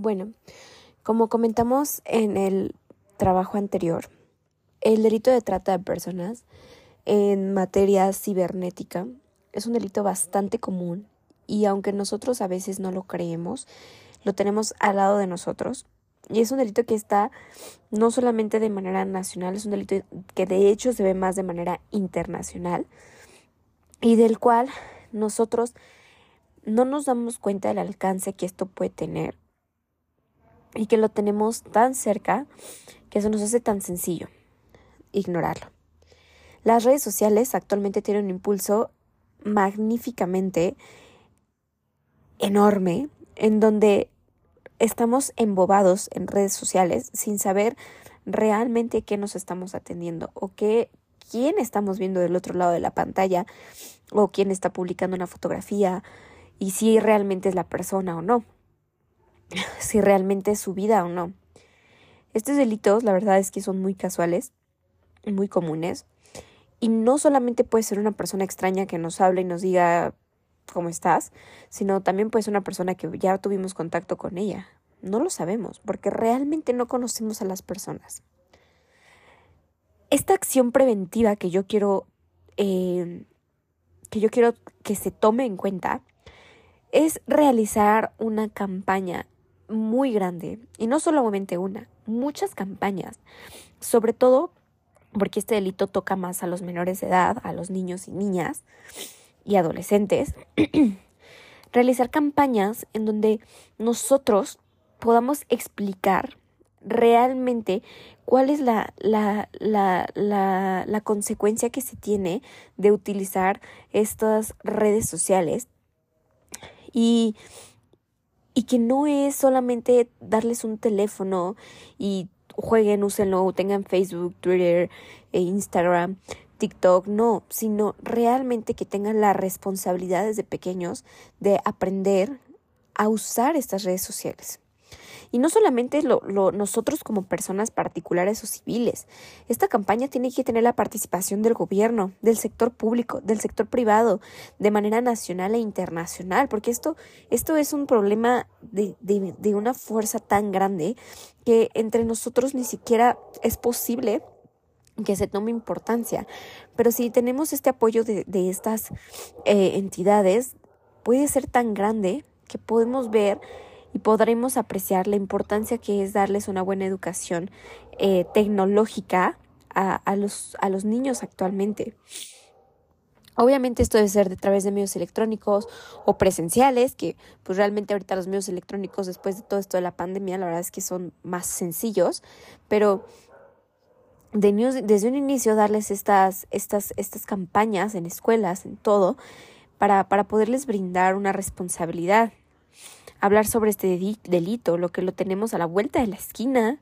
Bueno, como comentamos en el trabajo anterior, el delito de trata de personas en materia cibernética es un delito bastante común y aunque nosotros a veces no lo creemos, lo tenemos al lado de nosotros. Y es un delito que está no solamente de manera nacional, es un delito que de hecho se ve más de manera internacional y del cual nosotros no nos damos cuenta del alcance que esto puede tener y que lo tenemos tan cerca que eso nos hace tan sencillo ignorarlo. Las redes sociales actualmente tienen un impulso magníficamente enorme en donde estamos embobados en redes sociales sin saber realmente qué nos estamos atendiendo o qué quién estamos viendo del otro lado de la pantalla o quién está publicando una fotografía y si realmente es la persona o no, si realmente es su vida o no. Estos delitos, la verdad es que son muy casuales, muy comunes, y no solamente puede ser una persona extraña que nos hable y nos diga cómo estás, sino también puede ser una persona que ya tuvimos contacto con ella. No lo sabemos, porque realmente no conocemos a las personas. Esta acción preventiva que yo quiero eh, que yo quiero que se tome en cuenta es realizar una campaña muy grande, y no solamente una, muchas campañas, sobre todo porque este delito toca más a los menores de edad, a los niños y niñas y adolescentes, realizar campañas en donde nosotros podamos explicar realmente cuál es la, la, la, la, la consecuencia que se tiene de utilizar estas redes sociales. Y, y que no es solamente darles un teléfono y jueguen, úsenlo, tengan Facebook, Twitter, e Instagram, TikTok, no, sino realmente que tengan la responsabilidad desde pequeños de aprender a usar estas redes sociales. Y no solamente lo, nosotros como personas particulares o civiles. Esta campaña tiene que tener la participación del gobierno, del sector público, del sector privado, de manera nacional e internacional, porque esto, esto es un problema de, de, de una fuerza tan grande que entre nosotros ni siquiera es posible que se tome importancia. Pero si tenemos este apoyo de, de estas eh, entidades, puede ser tan grande que podemos ver y podremos apreciar la importancia que es darles una buena educación eh, tecnológica a, a, los, a los niños actualmente. Obviamente esto debe ser de través de medios electrónicos o presenciales, que pues realmente ahorita los medios electrónicos después de todo esto de la pandemia, la verdad es que son más sencillos, pero de desde un inicio darles estas, estas, estas campañas en escuelas, en todo, para, para poderles brindar una responsabilidad hablar sobre este delito, lo que lo tenemos a la vuelta de la esquina.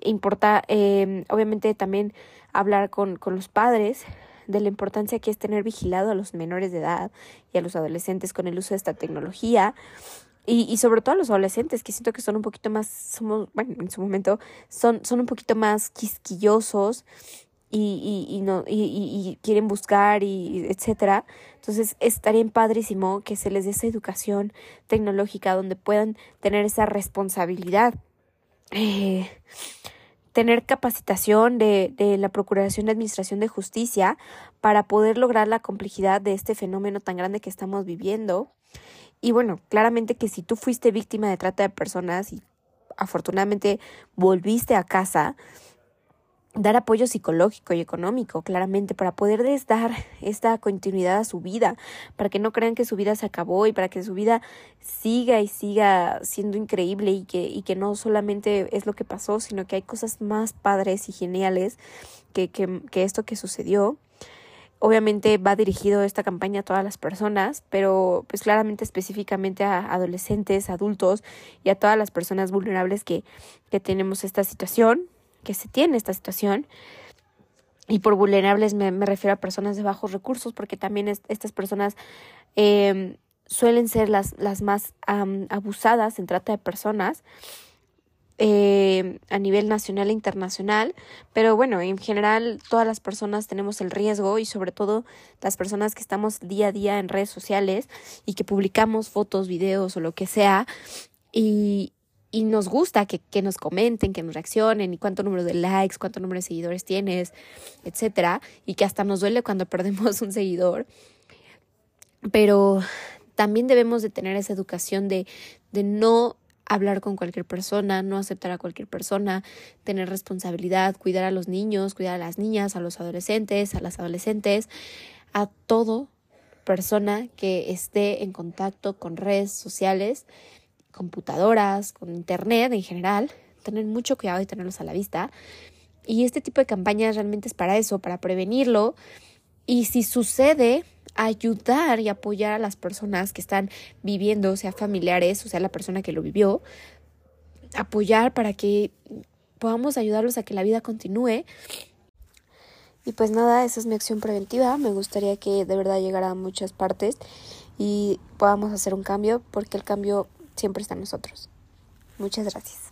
Importa, eh, obviamente, también hablar con, con los padres de la importancia que es tener vigilado a los menores de edad y a los adolescentes con el uso de esta tecnología. Y, y, sobre todo a los adolescentes, que siento que son un poquito más, somos, bueno, en su momento, son, son un poquito más quisquillosos y, y, y no, y, y, quieren buscar y etcétera. Entonces estaría padrísimo que se les dé esa educación tecnológica donde puedan tener esa responsabilidad. Eh, tener capacitación de, de la Procuración de Administración de Justicia para poder lograr la complejidad de este fenómeno tan grande que estamos viviendo. Y bueno, claramente que si tú fuiste víctima de trata de personas y afortunadamente volviste a casa, dar apoyo psicológico y económico, claramente, para poderles dar esta continuidad a su vida, para que no crean que su vida se acabó y para que su vida siga y siga siendo increíble y que, y que no solamente es lo que pasó, sino que hay cosas más padres y geniales que, que, que esto que sucedió. Obviamente va dirigido esta campaña a todas las personas, pero pues claramente específicamente a adolescentes, adultos y a todas las personas vulnerables que, que tenemos esta situación que se tiene esta situación. Y por vulnerables me, refiero a personas de bajos recursos, porque también estas personas eh, suelen ser las, las más abusadas en trata de personas. Eh, a nivel nacional e internacional, pero bueno, en general todas las personas tenemos el riesgo y sobre todo las personas que estamos día a día en redes sociales y que publicamos fotos, videos o lo que sea y, y nos gusta que, nos comenten, que nos reaccionen y cuánto número de likes, cuánto número de seguidores tienes, etcétera, y que hasta nos duele cuando perdemos un seguidor. Pero también debemos de tener esa educación de, de no hablar con cualquier persona, no aceptar a cualquier persona, tener responsabilidad, cuidar a los niños, cuidar a las niñas, a los adolescentes, a las adolescentes, a todo persona que esté en contacto con redes sociales computadoras, con internet en general, tener mucho cuidado y tenerlos a la vista. Y este tipo de campañas realmente es para eso, para prevenirlo. Y si sucede, ayudar y apoyar a las personas que están viviendo, sea familiares o sea la persona que lo vivió, apoyar para que podamos ayudarlos a que la vida continúe. Y pues nada, esa es mi acción preventiva. Me gustaría que de verdad llegara a muchas partes y podamos hacer un cambio porque el cambio siempre está en nosotros. Muchas gracias.